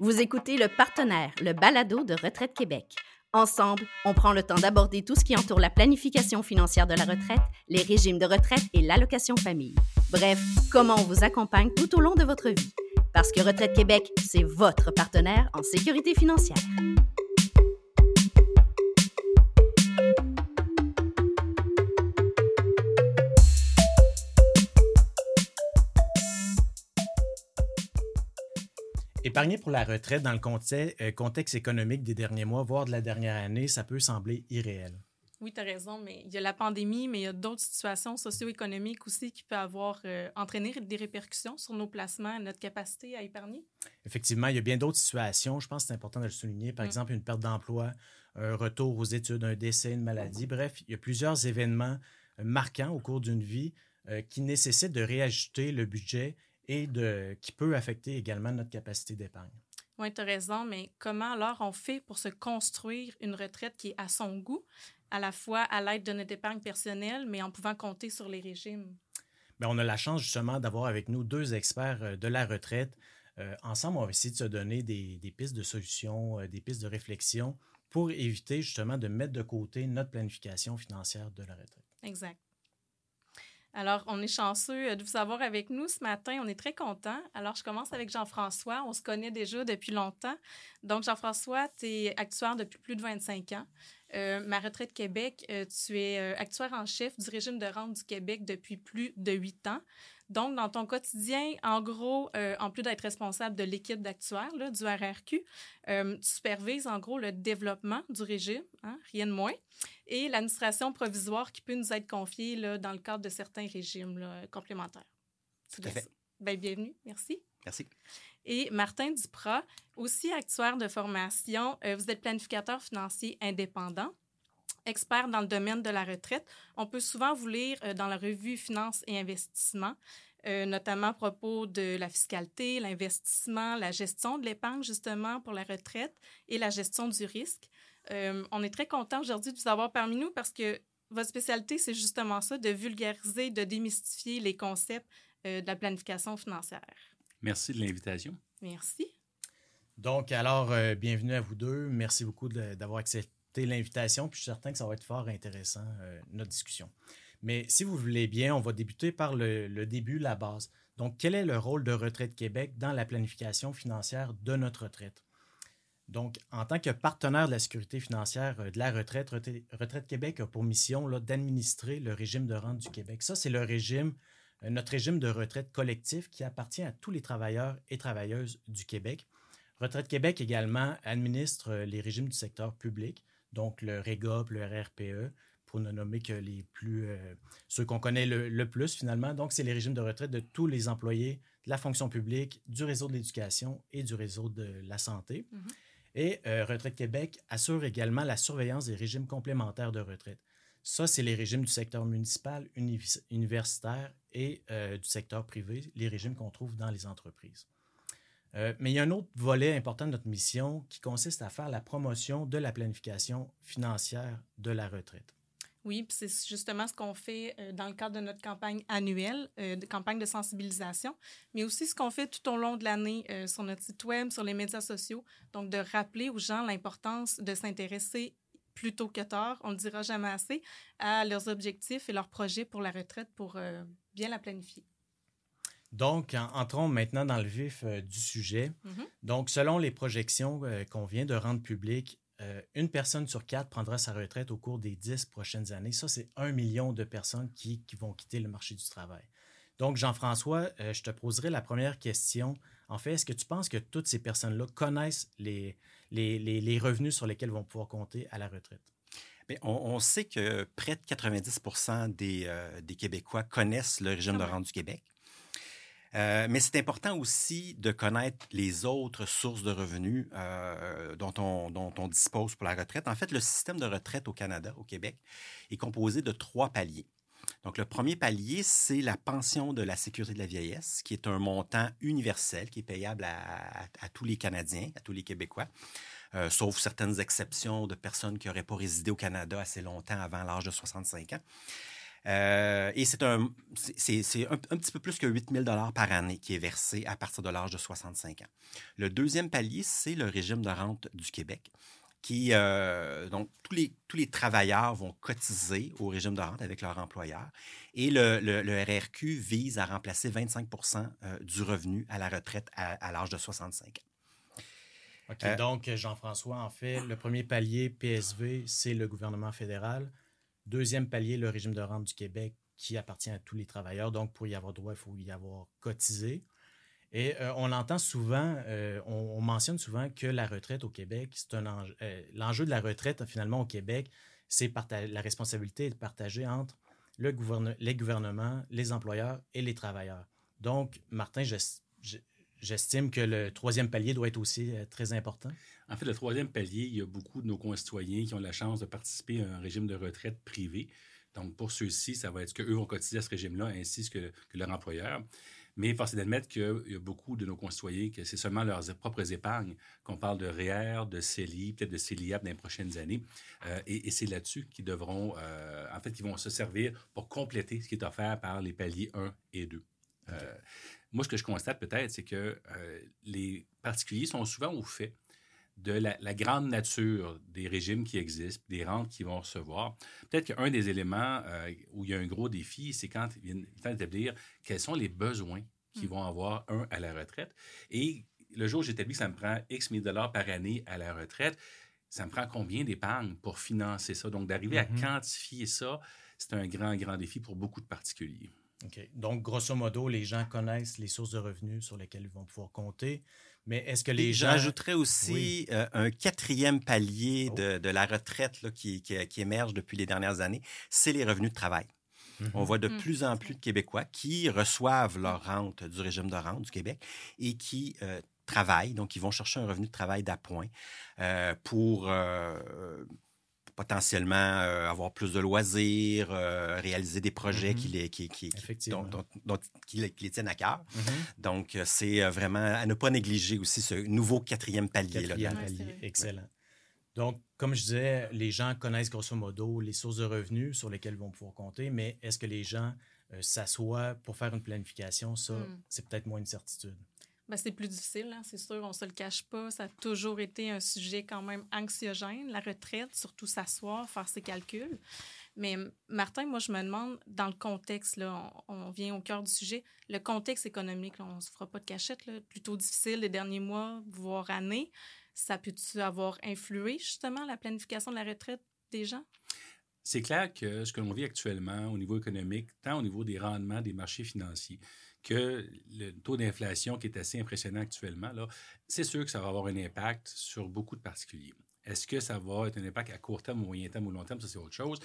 Vous écoutez le partenaire, le balado de Retraite Québec. Ensemble, on prend le temps d'aborder tout ce qui entoure la planification financière de la retraite, les régimes de retraite et l'allocation famille. Bref, comment on vous accompagne tout au long de votre vie. Parce que Retraite Québec, c'est votre partenaire en sécurité financière. Épargner pour la retraite dans le euh, contexte, économique des derniers mois, voire de la dernière année, ça peut sembler irréel. Oui, tu as raison, mais il y a la pandémie, mais il y a d'autres situations socio-économiques aussi qui peuvent avoir euh, entraîné des répercussions sur nos placements, notre capacité à épargner. Effectivement, il y a bien d'autres situations. Je pense que c'est important de le souligner. Par mm. exemple, une perte d'emploi, un retour aux études, un décès, une maladie. Bref, il y a plusieurs événements euh, marquants au cours d'une vie qui nécessitent de réajuster le budget et de, qui peut affecter également notre capacité d'épargne. Oui, tu as raison, mais comment alors on fait pour se construire une retraite qui est à son goût, à la fois à l'aide de notre épargne personnelle, mais en pouvant compter sur les régimes? Bien, on a la chance justement d'avoir avec nous deux experts euh, de la retraite. Euh, ensemble, on va essayer de se donner des, des pistes de solutions, euh, des pistes de réflexion pour éviter justement de mettre de côté notre planification financière de la retraite. Exact. Alors, on est chanceux euh, de vous avoir avec nous ce matin. On est très contents. Alors, je commence avec Jean-François. On se connaît déjà depuis longtemps. Donc, Jean-François, tu es actuaire depuis plus de 25 ans. Euh, ma retraite Québec, euh, tu es actuaire en chef du régime de rente du Québec depuis plus de huit ans. Donc, dans ton quotidien, en gros, euh, en plus d'être responsable de l'équipe d'actuaires du RRQ, euh, tu supervises en gros le développement du régime, hein, rien de moins, et l'administration provisoire qui peut nous être confiée là, dans le cadre de certains régimes complémentaires. Tout à fait. Bien, bienvenue. Merci. Merci. Et Martin Duprat, aussi actuaire de formation, euh, vous êtes planificateur financier indépendant expert dans le domaine de la retraite. On peut souvent vous lire dans la revue Finances et Investissements, euh, notamment à propos de la fiscalité, l'investissement, la gestion de l'épargne, justement, pour la retraite et la gestion du risque. Euh, on est très content aujourd'hui de vous avoir parmi nous parce que votre spécialité, c'est justement ça, de vulgariser, de démystifier les concepts de la planification financière. Merci de l'invitation. Merci. Donc, alors, bienvenue à vous deux. Merci beaucoup d'avoir accepté l'invitation, puis je suis certain que ça va être fort intéressant, euh, notre discussion. Mais si vous voulez bien, on va débuter par le, début, la base. Donc, quel est le rôle de Retraite Québec dans la planification financière de notre retraite? Donc, en tant que partenaire de la sécurité financière euh, de la retraite, Retraite Québec a pour mission d'administrer le régime de rente du Québec. Ça, c'est le régime, euh, notre régime de retraite collectif qui appartient à tous les travailleurs et travailleuses du Québec. Retraite Québec également administre les régimes du secteur public donc le REGOP, le RRPE, pour ne nommer que les plus, euh, ceux qu'on connaît le, plus finalement. Donc, c'est les régimes de retraite de tous les employés de la fonction publique, du réseau de l'éducation et du réseau de la santé. Mm-hmm. Et euh, Retraite Québec assure également la surveillance des régimes complémentaires de retraite. Ça, c'est les régimes du secteur municipal, universitaire et euh, du secteur privé, les régimes qu'on trouve dans les entreprises. Euh, mais il y a un autre volet important de notre mission qui consiste à faire la promotion de la planification financière de la retraite. Oui, c'est justement ce qu'on fait euh, dans le cadre de notre campagne annuelle, euh, de campagne de sensibilisation, mais aussi ce qu'on fait tout au long de l'année sur notre site web, sur les médias sociaux. Donc, de rappeler aux gens l'importance de s'intéresser plus tôt que tard, on ne le dira jamais assez, à leurs objectifs et leurs projets pour la retraite pour bien la planifier. Donc, entrons maintenant dans le vif euh, du sujet. Mm-hmm. Donc, selon les projections euh, qu'on vient de rendre publiques, euh, une personne sur quatre prendra sa retraite au cours des dix prochaines années. Ça, c'est un million de personnes qui, vont quitter le marché du travail. Donc, Jean-François, je te poserai la première question. En fait, est-ce que tu penses que toutes ces personnes-là connaissent les, les, revenus sur lesquels vont pouvoir compter à la retraite? Bien, on, sait que près de 90 des, des Québécois connaissent le régime de rente du Québec. Euh, mais c'est important aussi de connaître les autres sources de revenus euh, dont, on, dispose pour la retraite. En fait, le système de retraite au Canada, au Québec, est composé de trois paliers. Donc, le premier palier, c'est la pension de la sécurité de la vieillesse, qui est un montant universel qui est payable à, tous les Canadiens, à tous les Québécois, euh, sauf certaines exceptions de personnes qui n'auraient pas résidé au Canada assez longtemps avant l'âge de 65 ans. Euh, et c'est un, c'est, un, petit peu plus que 8 000 par année qui est versé à partir de l'âge de 65 ans. Le deuxième palier, c'est le régime de rente du Québec qui, euh, donc, tous les, tous les travailleurs vont cotiser au régime de rente avec leur employeur. Et le, le, RRQ vise à remplacer 25% euh, du revenu à la retraite à, l'âge de 65 ans. OK, donc, Jean-François, en fait, le premier palier PSV, c'est le gouvernement fédéral. Deuxième palier, le régime de rente du Québec qui appartient à tous les travailleurs. Donc, pour y avoir droit, il faut y avoir cotisé. Et euh, on entend souvent, euh, on, mentionne souvent que la retraite au Québec, c'est un. Euh, l'enjeu de la retraite, finalement, au Québec, c'est la responsabilité est partagée entre le les gouvernements, les employeurs et les travailleurs. Donc, Martin, j'estime que le troisième palier doit être aussi très important. En fait, le troisième palier, il y a beaucoup de nos concitoyens qui ont la chance de participer à un régime de retraite privé. Donc, pour ceux-ci, ça va être ce qu'eux vont cotiser à ce régime-là, ainsi que, leur employeur. Mais il faut d'admettre qu'il y a beaucoup de nos concitoyens que c'est seulement leurs propres épargnes qu'on parle de REER, de CELI, peut-être de CELIAP dans les prochaines années. Euh, et, c'est là-dessus qu'ils devront, euh, en fait, qu'ils vont se servir pour compléter ce qui est offert par les paliers 1 et 2. Euh, moi, ce que je constate peut-être, c'est que les particuliers sont souvent au fait de la, grande nature des régimes qui existent, des rentes qu'ils vont recevoir. Peut-être qu'un des éléments euh, où il y a un gros défi, c'est quand il vient d'établir quels sont les besoins qu'ils mm. vont avoir, un, à la retraite. Et le jour où j'établis que ça me prend X mille dollars par année à la retraite, ça me prend combien d'épargne pour financer ça? Donc, d'arriver à mm-hmm. quantifier ça, c'est un grand, grand défi pour beaucoup de particuliers. OK. Donc, grosso modo, les gens connaissent les sources de revenus sur lesquelles ils vont pouvoir compter. Mais est-ce que les gens. J'ajouterais aussi euh, un quatrième palier oh. de, la retraite là, qui, qui, émerge depuis les dernières années, c'est les revenus de travail. On mhm. voit de mm. plus en plus de Québécois qui reçoivent leur rente du régime de rente du Québec et qui euh, travaillent. Donc, ils vont chercher un revenu de travail d'appoint euh, pour potentiellement euh, avoir plus de loisirs, euh, réaliser des projets qui, mm-hmm. les, qui, qui, qui, les, tiennent à cœur. Mm-hmm. Donc, euh, c'est vraiment à ne pas négliger aussi ce nouveau quatrième palier. Quatrième palier, excellent. Donc, comme je disais, les gens connaissent grosso modo les sources de revenus sur lesquelles ils vont pouvoir compter, mais est-ce que les gens s'assoient pour faire une planification? Ça, mm. c'est peut-être moins une certitude. Ben, c'est plus difficile, hein, c'est sûr, on se le cache pas. Ça a toujours été un sujet quand même anxiogène, la retraite, surtout s'asseoir, faire ses calculs. Mais Martin, moi, je me demande, dans le contexte, là, on, vient au cœur du sujet, le contexte économique, on ne se fera pas de cachette, là, plutôt difficile les derniers mois, voire années, ça peut-tu avoir influé justement la planification de la retraite des gens? C'est clair que ce que l'on vit actuellement au niveau économique, tant au niveau des rendements des marchés financiers, que le taux d'inflation qui est assez impressionnant actuellement, là, c'est sûr que ça va avoir un impact sur beaucoup de particuliers. Est-ce que ça va être un impact à court terme, moyen terme ou long terme? Ça, c'est autre chose.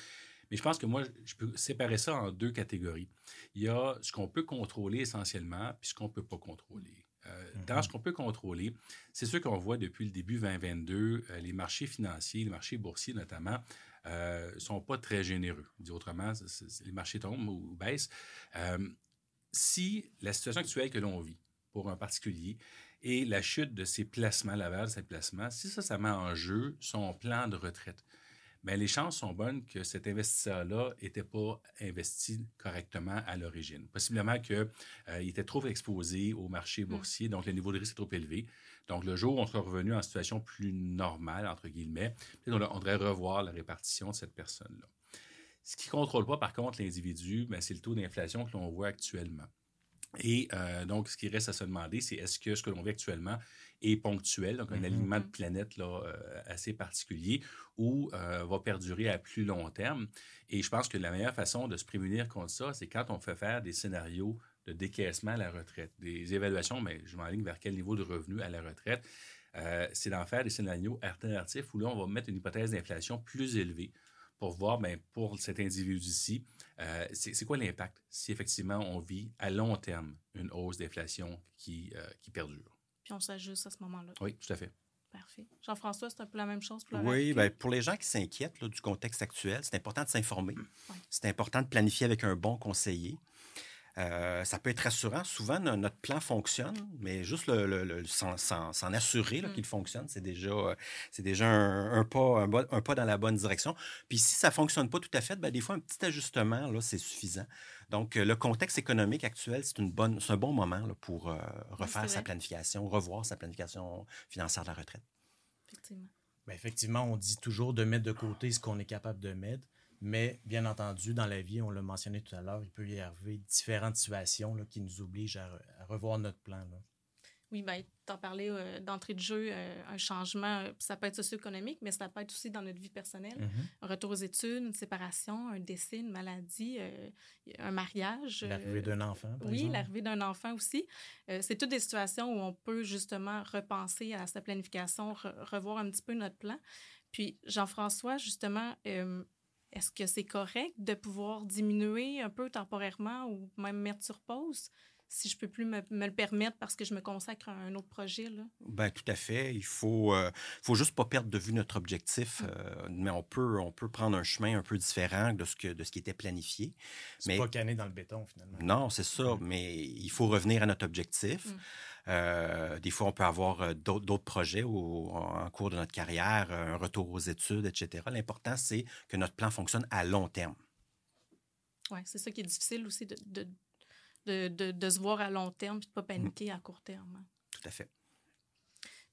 Mais je pense que moi, je peux séparer ça en deux catégories. Il y a ce qu'on peut contrôler essentiellement, puis ce qu'on ne peut pas contrôler. Euh, dans mm-hmm. ce qu'on peut contrôler, c'est sûr qu'on voit depuis le début 2022, euh, les marchés financiers, les marchés boursiers notamment, ne euh, sont pas très généreux. Dit autrement, les marchés tombent ou, baissent si la situation actuelle que l'on vit pour un particulier et la chute de ses placements, la valeur de ses placements, si ça, ça met en jeu son plan de retraite, bien, les chances sont bonnes que cet investisseur-là n'était pas investi correctement à l'origine. Possiblement qu'il euh, était trop exposé au marché mmh. boursier, donc le niveau de risque est trop élevé. Donc, le jour où on sera revenu en situation plus normale, entre guillemets, on, on devrait revoir la répartition de cette personne-là. Ce qui ne contrôle pas, par contre, l'individu, ben, c'est le taux d'inflation que l'on voit actuellement. Et euh, donc, ce qui reste à se demander, c'est est-ce que ce que l'on vit actuellement est ponctuel, donc un mm-hmm. alignement de planète là, euh, assez particulier, ou euh, va perdurer à plus long terme. Et je pense que la meilleure façon de se prémunir contre ça, c'est quand on fait faire des scénarios de décaissement à la retraite, des évaluations, mais je m'enligne vers quel niveau de revenu à la retraite, c'est d'en faire des scénarios alternatifs où là, on va mettre une hypothèse d'inflation plus élevée pour voir, bien, pour cet individu-ci, euh, c'est quoi l'impact si effectivement on vit à long terme une hausse d'inflation qui, euh, qui perdure? Puis on s'ajuste à ce moment-là. Oui, tout à fait. Parfait. Jean-François, c'est un peu la même chose pour la Oui, bien, pour les gens qui s'inquiètent du contexte actuel, c'est important de s'informer. C'est important de planifier avec un bon conseiller. Euh, ça peut être rassurant. Souvent, notre plan fonctionne, mais juste le, s'en assurer mm. qu'il fonctionne, c'est déjà, euh, c'est déjà un, pas, un, pas dans la bonne direction. Puis si ça ne fonctionne pas tout à fait, ben, des fois, un petit ajustement, là, c'est suffisant. Donc, le contexte économique actuel, c'est, une bonne, un bon moment pour refaire sa planification, revoir sa planification financière de la retraite. Effectivement. Ben, effectivement, on dit toujours de mettre de côté ce qu'on est capable de mettre. Mais bien entendu, dans la vie, on l'a mentionné tout à l'heure, il peut y arriver différentes situations là, qui nous obligent à, revoir notre plan. Là. Oui, bien, tu en parlais euh, d'entrée de jeu, euh, un changement, euh, ça peut être socio-économique, mais ça peut être aussi dans notre vie personnelle. Mm-hmm. Un retour aux études, une séparation, un décès, une maladie, un mariage. L'arrivée d'un enfant, par Oui, l'arrivée d'un enfant aussi. c'est toutes des situations où on peut justement repenser à sa planification, revoir un petit peu notre plan. Puis, Jean-François, justement, est-ce que c'est correct de pouvoir diminuer un peu temporairement ou même mettre sur pause? si je peux plus me, le permettre parce que je me consacre à un autre projet. Là? Ben, tout à fait. Il faut, euh, faut juste pas perdre de vue notre objectif, mm. euh, mais on peut, on peut prendre un chemin un peu différent de ce, que, de ce qui était planifié. C'est mais... pas canner dans le béton, finalement. Non, c'est ça, mm. mais il faut revenir à notre objectif. Mm. Euh, des fois, on peut avoir d'autres projets en cours de notre carrière, un retour aux études, etc. L'important, c'est que notre plan fonctionne à long terme. Oui, c'est ça qui est difficile aussi de, de, de, de, se voir à long terme et de ne pas mm. paniquer à court terme. Hein. Tout à fait.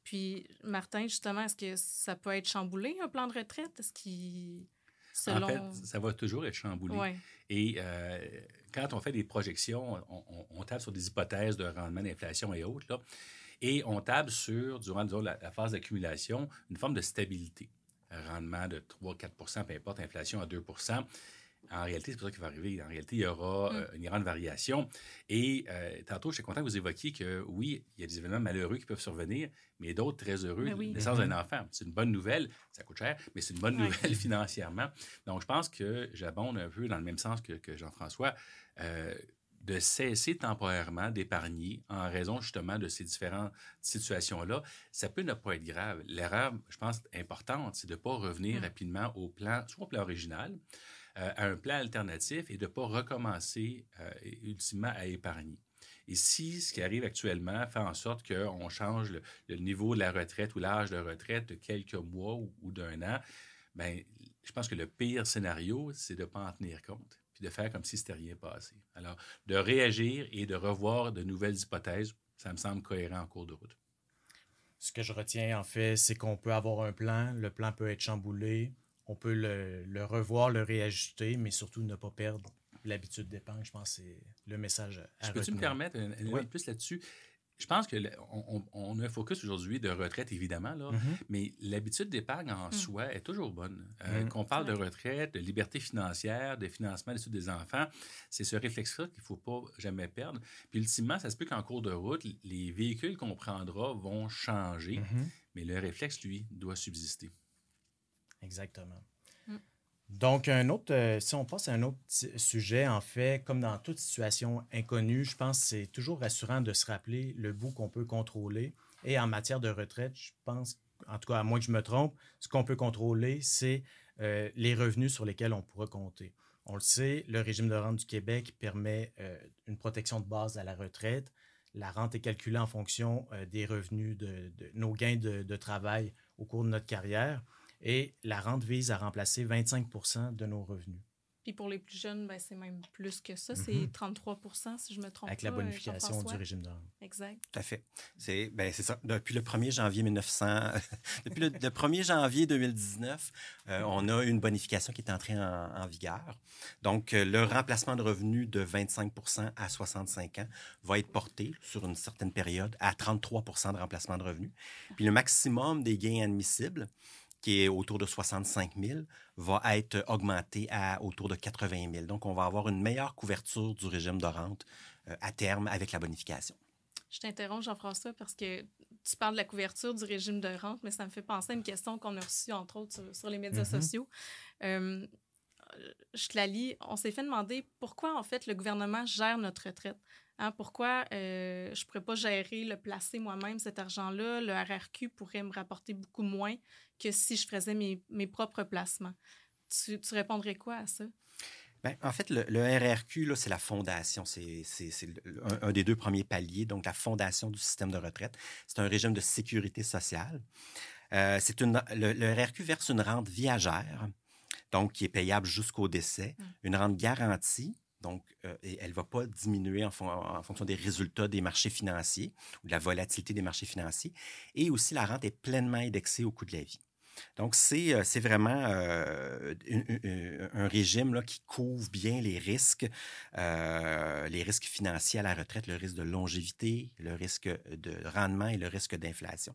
Puis, Martin, justement, est-ce que ça peut être chamboulé, un plan de retraite? Est-ce qu'il. Selon... En fait, ça va toujours être chamboulé. Et euh, quand on fait des projections, on, tape sur des hypothèses de rendement d'inflation et autres, là, et on table sur, durant la, phase d'accumulation, une forme de stabilité. Rendement de 3-4% peu importe, inflation à 2 en réalité, c'est pas ça qui va arriver. En réalité, il y aura mm. euh, une grande variation. Et euh, tantôt, je suis content que vous évoquiez que oui, il y a des événements malheureux qui peuvent survenir, mais d'autres très heureux. Ben oui. Naissance d'un enfant, c'est une bonne nouvelle. Ça coûte cher, mais c'est une bonne nouvelle financièrement. Donc, je pense que j'abonde un peu dans le même sens que, Jean-François. Euh, de cesser temporairement d'épargner en raison justement de ces différentes situations-là, ça peut ne pas être grave. L'erreur, je pense, importante, c'est de ne pas revenir mm. rapidement au plan, soit au plan original, à un plan alternatif et de ne pas recommencer euh, ultimement à épargner. Et si ce qui arrive actuellement fait en sorte qu'on change le, niveau de la retraite ou l'âge de retraite de quelques mois ou, d'un an, ben, je pense que le pire scénario, c'est de ne pas en tenir compte puis de faire comme si c'était rien passé. Alors, de réagir et de revoir de nouvelles hypothèses, ça me semble cohérent en cours de route. Ce que je retiens, en fait, c'est qu'on peut avoir un plan, le plan peut être chamboulé, on peut le, revoir, le réajuster, mais surtout ne pas perdre l'habitude d'épargne. Je pense que c'est le message à Je peux-tu me permettre un, un plus là-dessus? Je pense qu'on on, a un focus aujourd'hui de retraite, évidemment, là, mm-hmm. mais l'habitude d'épargne en mm. soi est toujours bonne. Euh, mm. Qu'on parle de retraite, de liberté financière, de financement des études des enfants, c'est ce réflexe-là qu'il ne faut pas jamais perdre. Puis, ultimement, ça se peut qu'en cours de route, les véhicules qu'on prendra vont changer, mm-hmm. mais le réflexe, lui, doit subsister. Exactement. Mm. Donc, un autre, euh, si on passe à un autre sujet, en fait, comme dans toute situation inconnue, je pense que c'est toujours rassurant de se rappeler le bout qu'on peut contrôler. Et en matière de retraite, je pense, en tout cas, à moins que je me trompe, ce qu'on peut contrôler, c'est euh, les revenus sur lesquels on pourra compter. On le sait, le régime de rente du Québec permet euh, une protection de base à la retraite. La rente est calculée en fonction des revenus de, nos gains de travail au cours de notre carrière. Et la rente vise à remplacer 25 de nos revenus. Puis pour les plus jeunes, ben, c'est même plus que ça. C'est 33 mhm. si je me trompe Avec la bonification du régime de rente. Exact. Tout à fait. C'est ben, ça. Depuis le 1er janvier 1900, depuis le, 1er janvier 2019, euh, on a une bonification qui est entrée en, vigueur. Donc, euh, le remplacement de revenus de 25 à 65 ans va être porté sur une certaine période à 33% de remplacement de revenus. Puis le maximum des gains admissibles qui est autour de 65 000, va être augmenté à autour de 80 000. Donc, on va avoir une meilleure couverture du régime de rente euh, à terme avec la bonification. Je t'interromps, Jean-François, parce que tu parles de la couverture du régime de rente, mais ça me fait penser à une question qu'on a reçue, entre autres, sur, les médias mm-hmm. sociaux. Euh, je te la lis. On s'est fait demander pourquoi, en fait, le gouvernement gère notre retraite. Hein, pourquoi euh, je ne pourrais pas gérer, le placer moi-même, cet argent-là? Le RRQ pourrait me rapporter beaucoup moins que si je faisais mes, mes propres placements. Tu, tu, répondrais quoi à ça? Ben, en fait, le, RRQ, c'est la fondation. C'est un, un, des deux premiers paliers, donc la fondation du système de retraite. C'est un régime de sécurité sociale. Euh, une, le, le, RRQ verse une rente viagère, donc qui est payable jusqu'au décès, mmh. une rente garantie. Donc, euh, elle ne va pas diminuer en, fonction des résultats des marchés financiers ou de la volatilité des marchés financiers. Et aussi, la rente est pleinement indexée au coût de la vie. Donc, c'est euh, vraiment euh, un, régime qui couvre bien les risques, les risques financiers à la retraite, le risque de longévité, le risque de rendement et le risque d'inflation.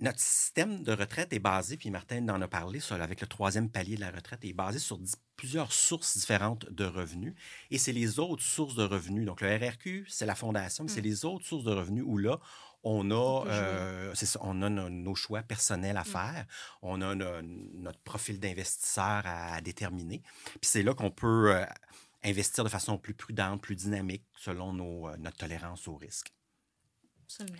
Notre système de retraite est basé, puis Martin en a parlé, sur, avec le troisième palier de la retraite, est basé sur plusieurs sources différentes de revenus. Et c'est les autres sources de revenus. Donc, le RRQ, c'est la fondation, mais c'est mmh. les autres sources de revenus où là, on a, euh, on a nos, choix personnels à mmh. faire, on a notre profil d'investisseur à, déterminer. Puis c'est là qu'on peut euh, investir de façon plus prudente, plus dynamique, selon nos, euh, notre tolérance au risque. Absolument.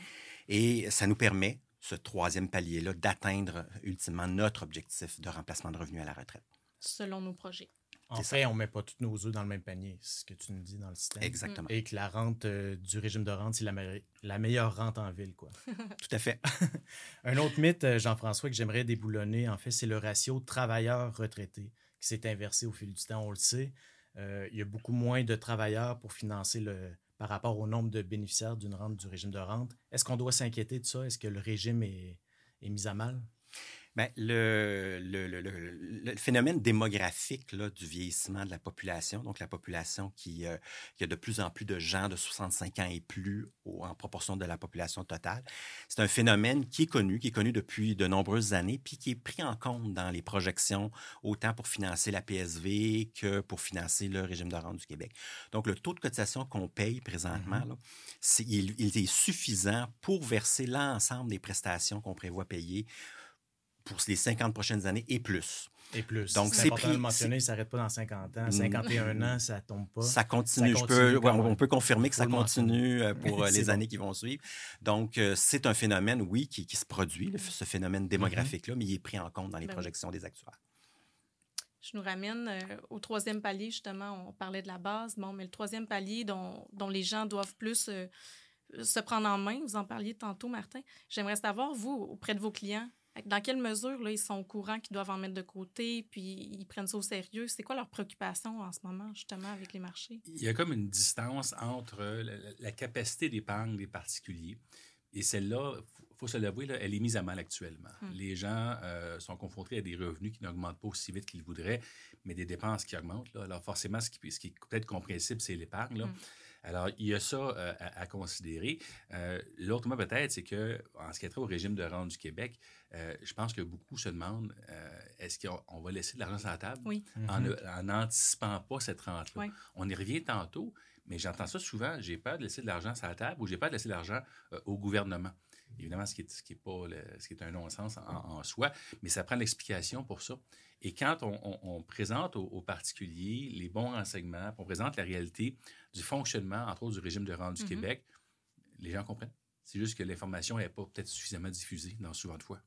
Et ça nous permet, ce troisième palier-là, d'atteindre ultimement notre objectif de remplacement de revenus à la retraite. Selon nos projets. En fait, on ne met pas tous nos œufs dans le même panier, c'est ce que tu nous dis dans le système. Exactement. Et que la rente euh, du régime de rente, c'est la, la, meilleure rente en ville. Quoi. Tout à fait. Un autre mythe, euh, Jean-François, que j'aimerais déboulonner, en fait, c'est le ratio travailleurs-retraités qui s'est inversé au fil du temps. On le sait, euh, il y a beaucoup moins de travailleurs pour financer le, par rapport au nombre de bénéficiaires d'une rente du régime de rente. Est-ce qu'on doit s'inquiéter de ça? Est-ce que le régime est, est mis à mal? Bien, le, le, le, le, phénomène démographique là, du vieillissement de la population, donc la population qui, euh, qui, a de plus en plus de gens de 65 ans et plus en proportion de la population totale, c'est un phénomène qui est connu, qui est connu depuis de nombreuses années, puis qui est pris en compte dans les projections, autant pour financer la PSV que pour financer le régime de rente du Québec. Donc, le taux de cotisation qu'on paye présentement, là, c'est, il, il est suffisant pour verser l'ensemble des prestations qu'on prévoit payer pour les 50 prochaines années et plus. Et plus. Donc, c'est important de le mentionner, ça n'arrête pas dans 50 ans. 51 mm. ans, ça tombe pas. Ça continue. Je peux, on peut confirmer que ça continue euh, pour euh, les années qui vont suivre. Donc, euh, c'est un phénomène, oui, qui, se produit, ce phénomène mm-hmm. démographique-là, mais il est pris en compte dans les ben projections des actuaires. Je nous ramène au troisième palier, justement. On parlait de la base. Bon, mais le troisième palier dont, dont les gens doivent plus se prendre en main, vous en parliez tantôt, Martin. J'aimerais savoir, vous, auprès de vos clients, dans quelle mesure là, ils sont au courant qu'ils doivent en mettre de côté, puis ils prennent ça au sérieux? C'est quoi leur préoccupation en ce moment, justement, avec les marchés? Il y a comme une distance entre la, capacité d'épargne des particuliers et celle-là, il faut se l'avouer, elle est mise à mal actuellement. Hum. Les gens euh, sont confrontés à des revenus qui n'augmentent pas aussi vite qu'ils voudraient, mais des dépenses qui augmentent. Là. Alors forcément, ce qui, ce qui est peut-être compréhensible, c'est l'épargne. Hum. Alors, il y a ça euh, à, considérer. Euh, l'autre point, peut-être, c'est que en ce qui est trait au régime de rente du Québec, euh, je pense que beaucoup se demandent est-ce qu'on va laisser de l'argent sur la table en n'anticipant pas cette rente-là? On y revient tantôt, mais j'entends ça souvent j'ai peur de laisser de l'argent sur la table ou j'ai peur de laisser de l'argent au gouvernement. Évidemment, ce qui est, ce qui est, pas ce qui est un non-sens en, soi, mais ça prend l'explication pour ça. Et quand on, présente aux, particuliers les bons renseignements, on présente la réalité du fonctionnement, entre autres, du régime de rente du mm-hmm. Québec, les gens comprennent. C'est juste que l'information n'est pas peut-être suffisamment diffusée dans souvent de fois.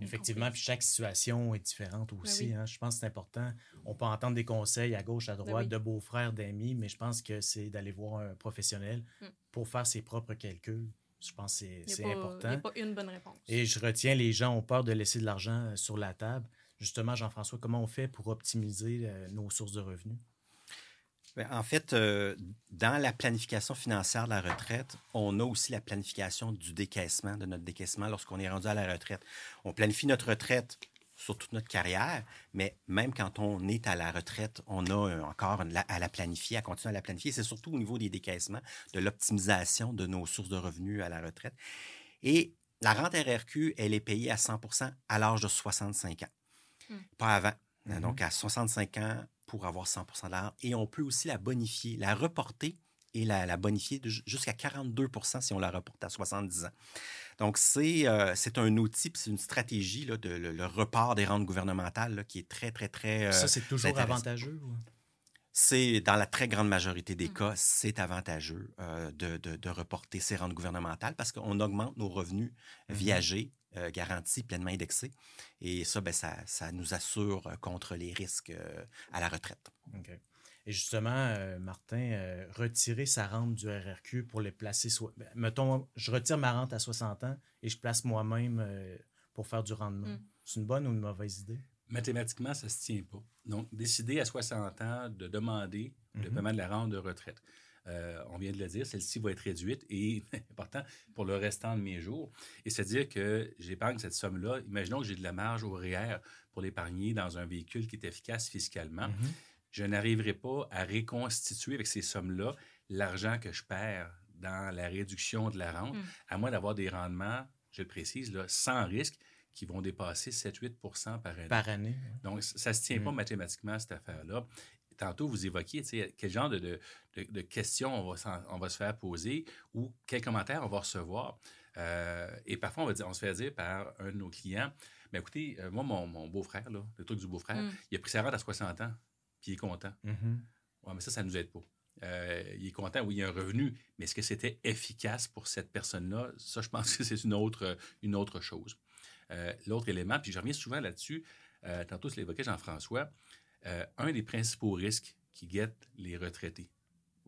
Effectivement, puis chaque situation est différente ben aussi. Hein. Je pense que c'est important. On peut entendre des conseils à gauche, à ben droite, de beaux-frères, d'amis, mais je pense que c'est d'aller voir un professionnel mm. pour faire ses propres calculs. Je pense que c'est important. Il n'y a pas une bonne réponse. Et je retiens, les gens ont peur de laisser de l'argent euh, sur la table. Justement, Jean-François, comment on fait pour optimiser euh, nos sources de revenus? Ben, en fait, euh, dans la planification financière de la retraite, on a aussi la planification du décaissement, de notre décaissement lorsqu'on est rendu à la retraite. On planifie notre retraite sur toute notre carrière, mais même quand on est à la retraite, on a encore à la planifier, à continuer à la planifier. C'est surtout au niveau des décaissements, de l'optimisation de nos sources de revenus à la retraite. Et la rente RRQ, elle est payée à 100 à l'âge de 65 ans, hmm. pas avant. Mm-hmm. Donc, à 65 ans pour avoir 100 de la rente. Et on peut aussi la bonifier, la reporter et la, bonifier jusqu'à 42 si on la reporte à 70 ans. Donc, c'est euh, un outil, c'est une stratégie, là, de, le, report des rentes gouvernementales qui est très, très, très. ça, c'est toujours avantageux? C'est dans la très grande majorité des cas, c'est avantageux euh, de, de, de, reporter ces rentes gouvernementales parce qu'on augmente nos revenus mm-hmm. viagers euh, garantis, pleinement indexés. Et ça, ben, ça, ça, nous assure contre les risques euh, à la retraite. OK. Et justement, euh, Martin, euh, retirer sa rente du RRQ pour les placer, ben, mettons, je retire ma rente à 60 ans et je place moi-même euh, pour faire du rendement. Mm. C'est une bonne ou une mauvaise idée? Mathématiquement, ça ne se tient pas. Donc, décider à 60 ans de demander le mm-hmm. paiement de la rente de retraite. on vient de le dire, celle-ci va être réduite et important pour le restant de mes jours. Et c'est-à-dire que j'épargne cette somme-là. Imaginons que j'ai de la marge au REER pour l'épargner dans un véhicule qui est efficace fiscalement. Mm-hmm je n'arriverai pas à reconstituer avec ces sommes-là l'argent que je perds dans la réduction de la rente, mm. à moins d'avoir des rendements, je le précise, là, sans risque, qui vont dépasser 7-8 par année. Par année. Donc, ça ne se tient pas mm. mathématiquement, cette affaire-là. Tantôt, vous évoquiez quel genre de, de, questions on va, on va, se faire poser ou quels commentaires on va recevoir. Euh, et parfois, on, va dire, on se fait dire par un de nos clients, mais écoutez, euh, moi, mon, beau-frère, le truc du beau-frère, mm. il a pris sa rente à 60 ans puis il est content. Mm-hmm. Oui, mais ça, ça ne nous aide pas. Euh, il est content, oui, il y a un revenu, mais est-ce que c'était efficace pour cette personne-là? Ça, je pense que c'est une autre, une autre chose. Euh, l'autre élément, puis je reviens souvent là-dessus, euh, tantôt, je l'évoquais Jean-François, un des principaux risques qui guettent les retraités.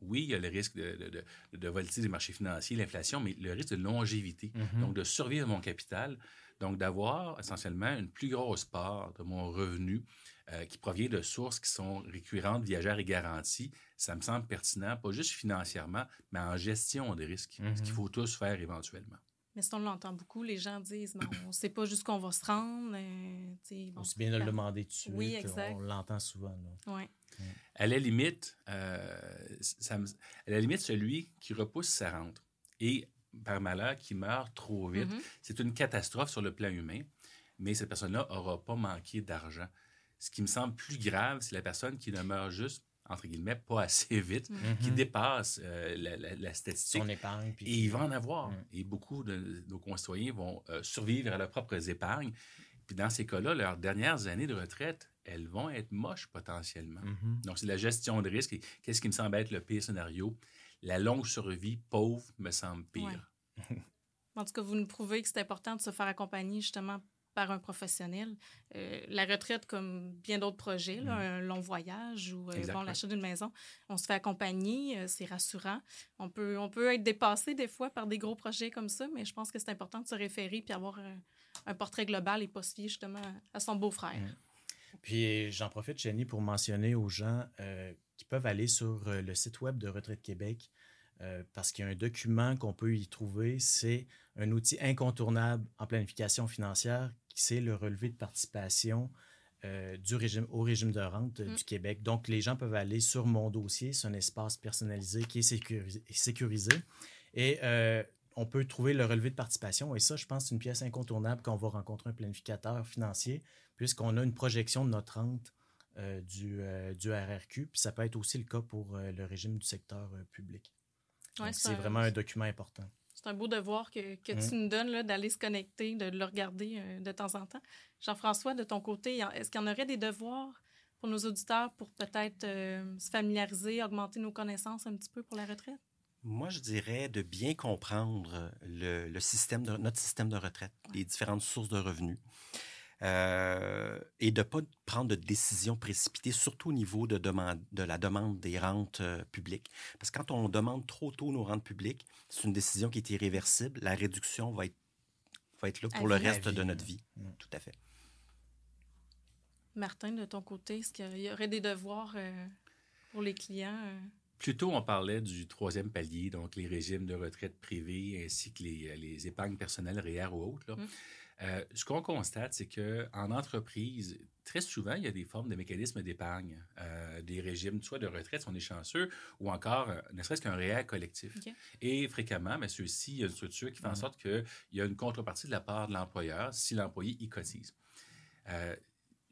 Oui, il y a le risque de, de, de, volatilité des marchés financiers, l'inflation, mais le risque de longévité, mm-hmm. donc de survivre mon capital, donc d'avoir essentiellement une plus grosse part de mon revenu euh, qui provient de sources qui sont récurrentes, viagères et garanties, ça me semble pertinent, pas juste financièrement, mais en gestion des risques, ce qu'il mhm. faut tous faire éventuellement. Mais si on l'entend beaucoup, les gens disent on ne sait pas jusqu'où on va se rendre. Euh, bon, c'est bien de le demander dessus. Oui, exact. On l'entend souvent. Oui. À la limite, euh, ça à la limite, celui qui repousse sa rente et par malheur qui meurt trop vite, mhm. c'est une catastrophe sur le plan humain, mais cette personne-là n'aura pas manqué d'argent. Ce qui me semble plus grave, c'est la personne qui ne meurt juste entre guillemets, pas assez vite, mm-hmm. qui dépasse euh, la, statistique. Son épargne. et il va en avoir. Mm. Et beaucoup de nos concitoyens vont euh, survivre à leurs propres épargnes. Puis dans ces cas-là, leurs dernières années de retraite, elles vont être moches potentiellement. Mm-hmm. Donc, c'est la gestion de risque. Qu'est-ce qui me semble être le pire scénario? La longue survie pauvre me semble pire. En tout cas, vous nous prouvez que c'est important de se faire accompagner justement par un professionnel. Euh, la retraite, comme bien d'autres projets, là, mm. un long voyage ou euh, bon, l'achat d'une maison, on se fait accompagner, euh, c'est rassurant. On peut, on peut être dépassé des fois par des gros projets comme ça, mais je pense que c'est important de se référer puis avoir un portrait global et pas se fier justement à son beau-frère. Mm. Puis j'en profite, Jenny, pour mentionner aux gens qui peuvent aller sur le site web de Retraite Québec euh, parce qu'il y a un document qu'on peut y trouver, c'est un outil incontournable en planification financière, qui c'est le relevé de participation euh, du régime, au régime de rente euh, mm. du Québec. Donc, les gens peuvent aller sur mon dossier, c'est un espace personnalisé qui est sécurisé. Et on peut trouver le relevé de participation. Et ça, je pense, c'est une pièce incontournable quand on va rencontrer un planificateur financier, puisqu'on a une projection de notre rente du, du RRQ. Puis ça peut être aussi le cas pour le régime du secteur public c'est vraiment un document important. C'est un beau devoir que, que tu mmh. nous donnes d'aller se connecter, de le regarder euh, de temps en temps. Jean-François, de ton côté, est-ce qu'il y en aurait des devoirs pour nos auditeurs pour peut-être euh, se familiariser, augmenter nos connaissances un petit peu pour la retraite? Moi, je dirais de bien comprendre le, le système de, notre système de retraite, les différentes sources de revenus. Euh, et de ne pas prendre de décisions précipitées, surtout au niveau de, demande, de la demande des rentes euh, publiques. Parce que quand on demande trop tôt nos rentes publiques, c'est une décision qui est irréversible. La réduction va être, va être là pour le reste de notre vie. Mm. Tout à fait. Martin, de ton côté, est-ce qu'il y aurait des devoirs euh, pour les clients? Plus tôt, on parlait du troisième palier, donc les régimes de retraite privés ainsi que les, les épargnes personnelles, REER ou autres. Là. Mm. Euh, ce qu'on constate, c'est qu'en entreprise, très souvent, il y a des formes de mécanismes d'épargne, euh, des régimes, soit de retraite si on est chanceux, ou encore, euh, ne serait-ce qu'un réel collectif. Et fréquemment, mais ceux-ci, il y a une structure qui fait en sorte qu'il y a une contrepartie de la part de l'employeur si l'employé y cotise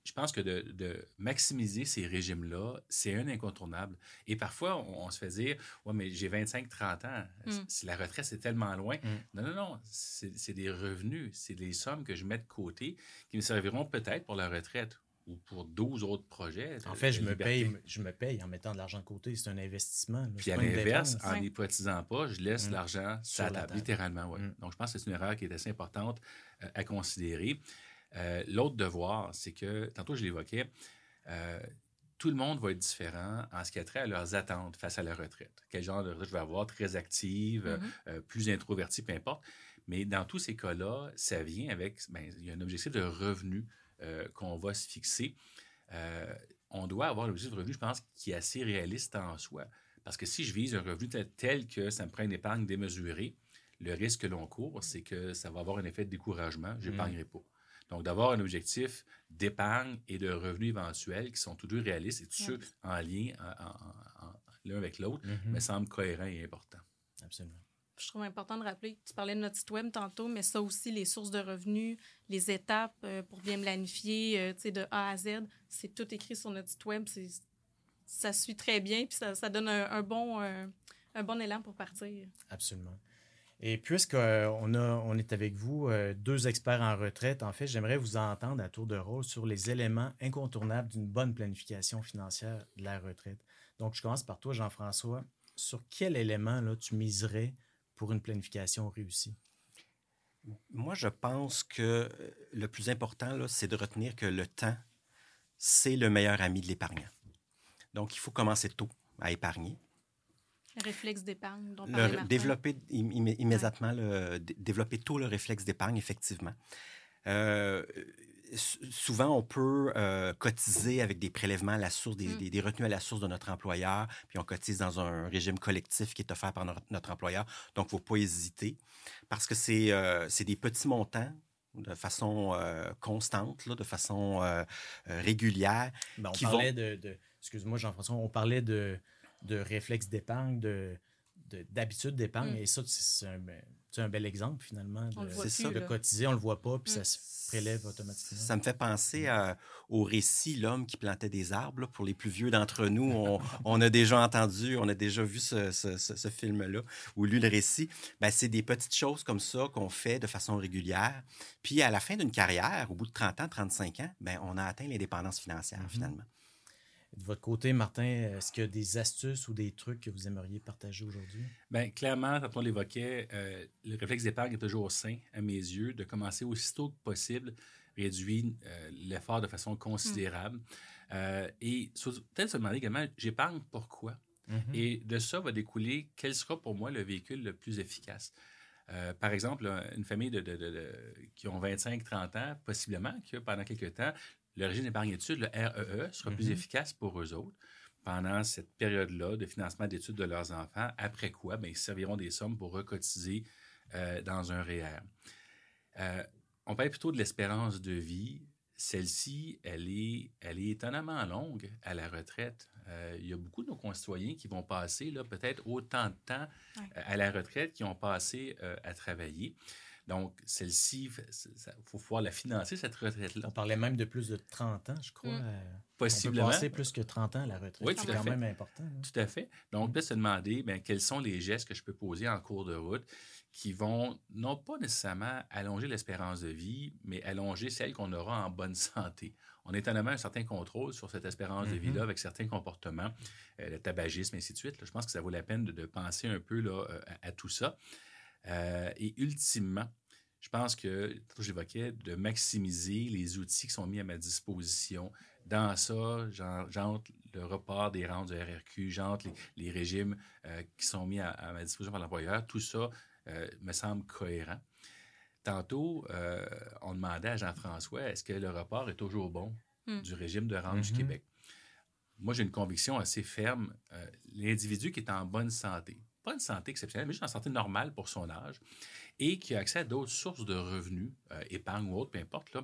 je pense que de, maximiser ces régimes-là, c'est un incontournable. Et parfois, on, se fait dire Ouais, mais j'ai 25-30 ans, mm. si la retraite, c'est tellement loin. Mm. Non, non, non. C'est des revenus, c'est des sommes que je mets de côté qui me serviront peut-être pour la retraite ou pour 12 autres projets. En fait, je me, paye, je me paye en mettant de l'argent de côté. C'est un investissement. là. Puis à l'inverse, en cotisant pas, je laisse Mm. l'argent Sur la la table, table. littéralement. ouais. Mm. Donc, je pense que c'est une erreur qui est assez importante euh, à considérer. Euh, L'autre devoir, c'est que, tantôt je l'évoquais, euh, tout le monde va être différent en ce qui a trait à leurs attentes face à la retraite. Quel genre de retraite je vais avoir, très active, Mhm. euh, plus introvertie, peu importe. Mais dans tous ces cas-là, ça vient avec, ben, il y a un objectif de revenu euh, qu'on va se fixer. On doit avoir un objectif de revenu, je pense, qui est assez réaliste en soi. Parce que si je vise un revenu tel, tel que ça me prend une épargne démesurée, le risque que l'on court, c'est que ça va avoir un effet de découragement. Je n'épargnerai pas. Donc, d'avoir un objectif d'épargne et de revenu éventuel qui sont tous deux réalistes et tous ceux en lien en- en- en- l'un avec l'autre Mhm. me semble cohérent et important. Absolument. Je trouve important de rappeler, tu parlais de notre site web tantôt, mais ça aussi, les sources de revenus, les étapes euh, pour bien planifier, euh, tu sais, de A à Z, c'est tout écrit sur notre site web. Ça suit très bien, puis ça, ça donne un, un bon, euh, un bon élan pour partir. Absolument. Et puisqu'on on a, on est avec vous, euh, deux experts en retraite, en fait, j'aimerais vous entendre à tour de rôle sur les éléments incontournables d'une bonne planification financière de la retraite. Donc, je commence par toi, Jean-François. Sur quel élément là, tu miserais pour une planification réussie? Moi, je pense que euh, le plus important, c'est de retenir que le temps, c'est le meilleur ami de l'épargnant. Donc, il faut commencer tôt à épargner. Le réflexe d'épargne dont Le- développer im- im- immédiatement, le, dé- développer tôt le réflexe d'épargne, effectivement. Euh, souvent, on peut euh, cotiser avec des prélèvements à la source, des, Mm. des- des retenues à la source de notre employeur, puis on cotise dans un régime collectif qui est offert par notre, notre employeur. Donc, il ne faut pas hésiter parce que c'est euh, c'est des petits montants de façon euh, constante, là, de façon régulière. Ben, on Qui parlait de, de- excuse-moi Jean-François, on parlait de, de réflexe d'épargne, de, de- d'habitude d'épargne, Mm. et ça, c'est c'est un, c'est un bel exemple finalement On de, le voit C'est plus, de là. cotiser, on le voit pas, puis Mm. ça se prélève automatiquement. Ça me fait penser à- au récit L'homme qui plantait des arbres. là. Pour les plus vieux d'entre nous, on, on a déjà entendu, on a déjà vu ce, ce- ce- ce film-là ou lu le récit. Ben, c'est des petites choses comme ça qu'on fait de façon régulière. Puis à la fin d'une carrière, au bout de 30 ans, 35 ans, ben, on a atteint l'indépendance financière Mhm. finalement. De votre côté, Martin, est-ce qu'il y a des astuces ou des trucs que vous aimeriez partager aujourd'hui? Bien, clairement, quand on l'évoquait, euh, le réflexe d'épargne est toujours sain, à mes yeux, de commencer aussitôt que possible, réduire euh, l'effort de façon considérable. Euh, et peut-être se demander également, j'épargne pourquoi? Et de ça va découler quel sera pour moi le véhicule le plus efficace. Euh, par exemple, une famille de, de- de- de- qui ont 25-30 ans, possiblement que pendant quelques temps, le régime d'épargne-études, le REE, sera plus Mhm. efficace pour eux autres pendant cette période-là de financement d'études de leurs enfants, après quoi, ben, ils serviront des sommes pour recotiser euh, dans un REER. Euh, on parle plutôt de l'espérance de vie. Celle-ci, elle est, elle est étonnamment longue à la retraite. Euh, il y a beaucoup de nos concitoyens qui vont passer là, peut-être autant de temps Ouais. euh, à la retraite qu'ils ont passé euh, à travailler. Donc, celle-ci, il faut pouvoir la financer, cette retraite-là. On parlait même de plus de 30 ans, je crois. Mm. euh, Possiblement. On peut passer plus que 30 ans à la retraite. Oui, c'est tout à quand fait. même important. là. Tout à fait. Donc, peut-être se demander ben, quels sont les gestes que je peux poser en cours de route qui vont non pas nécessairement allonger l'espérance de vie, mais allonger celle qu'on aura en bonne santé. On a étonnamment un certain contrôle sur cette espérance de Mhm. vie-là avec certains comportements, euh, le tabagisme, ainsi de suite. là. Je pense que ça vaut la peine de, de penser un peu là, euh, à, à tout ça. Euh, et ultimement, je pense que, j'évoquais, de maximiser les outils qui sont mis à ma disposition. Dans ça, j'en- j'entre le report des rentes du RRQ, j'entre les, les régimes euh, qui sont mis à, à ma disposition par l'employeur. Tout ça me semble cohérent. Tantôt, euh, on demandait à Jean-François, est-ce que le report est toujours bon Mm. du régime de rente du Mhm. Québec? Moi, j'ai une conviction assez ferme. euh, L'individu qui est en bonne santé, pas une santé exceptionnelle, mais juste en santé normale pour son âge, et qui a accès à d'autres sources de revenus, euh, épargne ou autre, peu importe, là,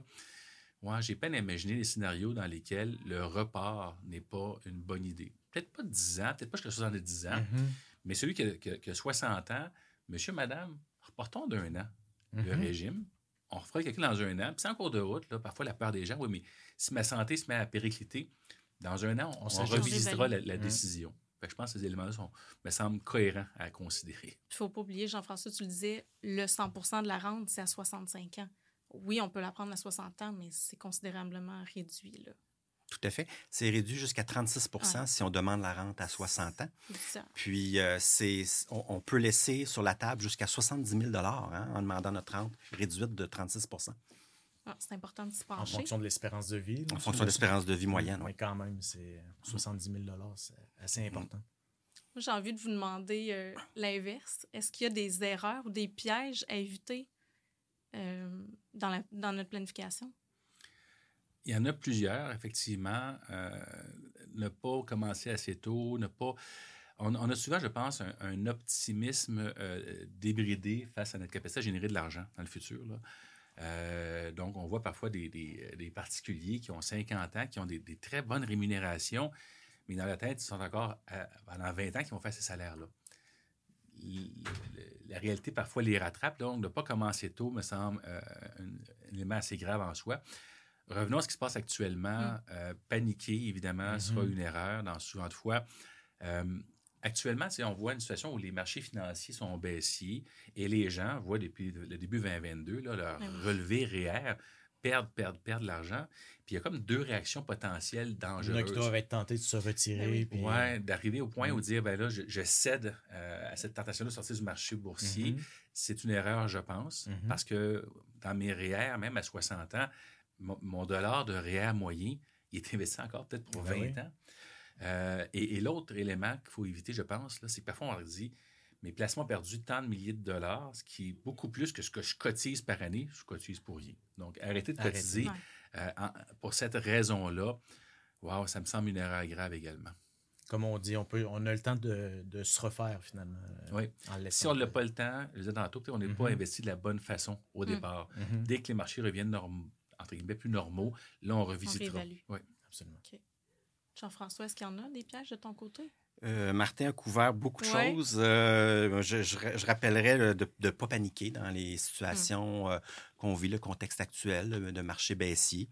moi, j'ai peine à imaginer des scénarios dans lesquels le report n'est pas une bonne idée. Peut-être pas 10 ans, peut-être pas jusqu'à 70 ans, Mhm. mais celui qui a, qui a- qui a 60 ans, monsieur, madame, reportons d'un an le Mhm. régime. On refera quelqu'un dans un an. Puis c'est en cours de route, là, parfois la peur des gens, oui, mais si ma santé se met à péricliter, dans un an, on, On revisitera la, la Mm. décision. Fait que je pense que ces éléments-là sont, me semblent cohérents à considérer. Il ne faut pas oublier, Jean-François, tu le disais, le 100% de la rente, c'est à 65 ans. Oui, on peut la prendre à 60 ans, mais c'est considérablement réduit. Là. Tout à fait. C'est réduit jusqu'à 36 Ouais. si on demande la rente à 60 ans. Ça. Puis, euh, c'est, on, on peut laisser sur la table jusqu'à 70 000 hein, en demandant notre rente réduite de 36 Ah, c'est important de s'y En pencher. fonction de l'espérance de vie. en fonction de l'espérance de vie moyenne. Oui, oui. quand même, c'est 70 000 c'est assez important. Moi, j'ai envie de vous demander euh, l'inverse. Est-ce qu'il y a des erreurs ou des pièges à éviter euh, dans, la- dans notre planification? Il y en a plusieurs, effectivement. Euh, ne pas commencer assez tôt, ne pas. On, a souvent, je pense, un, optimisme euh, débridé face à notre capacité à générer de l'argent dans le futur. Euh, donc, on voit parfois des, particuliers qui ont 50 ans, qui ont des, très bonnes rémunérations, mais dans la tête, ils sont encore pendant 20 ans qui vont faire ces salaires-là. La réalité, parfois, les rattrape. Donc, ne pas commencer tôt me semble un élément assez grave en soi. Revenons à ce qui se passe actuellement. Mm. Euh, paniquer, évidemment, Mhm. sera une erreur dans souvent de fois. Euh, actuellement, on voit une situation où les marchés financiers sont baissiers et les gens voient depuis le début 2022 là, leur oui. relevé REER perdre, perdre, perdre l'argent. Puis il y a comme deux réactions potentielles Il y en dangereuses. a qui doivent être tentés de se retirer. Ben oui. puis- Ouais, d'arriver au point Mm. où dire, ben là, je, je cède euh, à cette tentation de sortir du marché boursier. Mhm. C'est une erreur, je pense, Mhm. parce que dans mes REER, même à 60 ans, mon, mon dollar de REER moyen, il est investi encore peut-être pour 20 Ben oui. ans. Euh, et et l'autre élément qu'il faut éviter, je pense, là, c'est que parfois on leur dit, mes placements ont perdu tant de milliers de dollars, ce qui est beaucoup plus que ce que je cotise par année, je cotise pour rien. Donc, arrêtez de Arrêtez. cotiser euh, en- pour cette raison-là. Wow, ça me semble une erreur grave également. Comme on dit, on, peut, on a le temps de, de se refaire finalement. euh, Oui. en Si on n'a pas le temps, je disais tantôt, on n'est pas Mhm. investi de la bonne façon au Mm. départ. Mhm, Dès que les marchés reviennent norm- entre guillemets plus normaux, là, on revisitera. réévalue. Oui. Absolument. Jean-François, est-ce qu'il y en a des pièges de ton côté? Euh, Martin a couvert beaucoup de Ouais. choses. Euh, je, je, je rappellerais de ne pas paniquer dans les situations euh, qu'on vit, le contexte actuel de, marché baissier.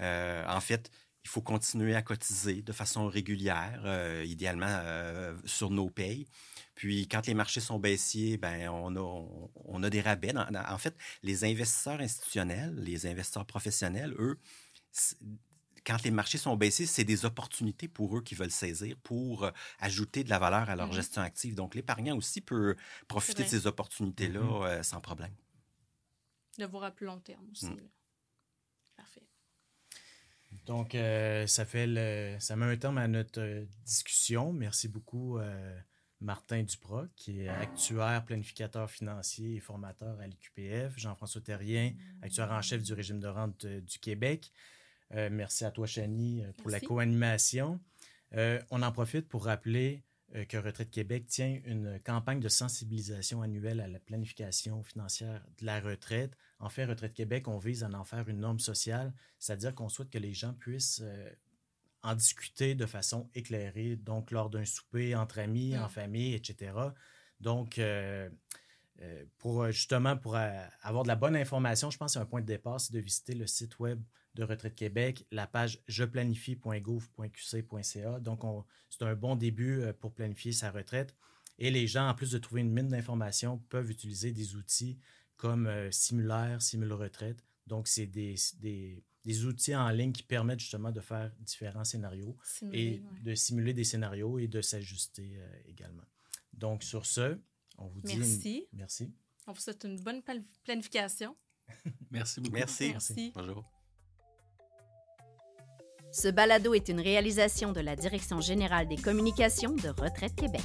Euh, en fait, il faut continuer à cotiser de façon régulière, euh, idéalement euh, sur nos payes. Puis, quand les marchés sont baissiers, ben, on, a, on, on a des rabais. Dans- dans- en fait, les investisseurs institutionnels, les investisseurs professionnels, eux, quand les marchés sont baissiers, c'est des opportunités pour eux qui veulent saisir pour euh, ajouter de la valeur à leur Mhm. gestion active. Donc, l'épargnant aussi peut profiter de ces opportunités-là euh, sans problème. De voir à plus long terme aussi. Mm. Donc, euh, ça fait le, ça met un terme à notre euh, discussion. Merci beaucoup, euh, Martin Duprat, qui est actuaire, planificateur financier et formateur à l'IQPF. Jean-François Terrien, actuaire en chef du régime de rente du Québec. Euh, merci à toi, Chani, pour Merci. la co-animation. On en profite pour rappeler que Retraite Québec tient une campagne de sensibilisation annuelle à la planification financière de la retraite. En fait, Retraite Québec, on vise à en faire une norme sociale, c'est-à-dire qu'on souhaite que les gens puissent euh, en discuter de façon éclairée, donc lors d'un souper entre amis, Mm. en famille, etc. Donc, euh, euh, pour justement pour avoir de la bonne information, je pense qu'un point de départ, c'est de visiter le site web de Retraite Québec, la page jeplanifie.gouv.qc.ca. Donc, on- c'est un bon début pour planifier sa retraite. Et les gens, en plus de trouver une mine d'informations, peuvent utiliser des outils comme euh, Simulaire, Simule Retraite. Donc, c'est des, des- des outils en ligne qui permettent justement de faire différents scénarios Simuler, et ouais. de simuler des scénarios et de s'ajuster euh, également. Donc, sur ce, on vous dit... une- Merci. Merci. On vous souhaite une bonne planification. Merci beaucoup. Merci. Merci. Bonjour. Ce balado est une réalisation de la Direction générale des communications de Retraite Québec.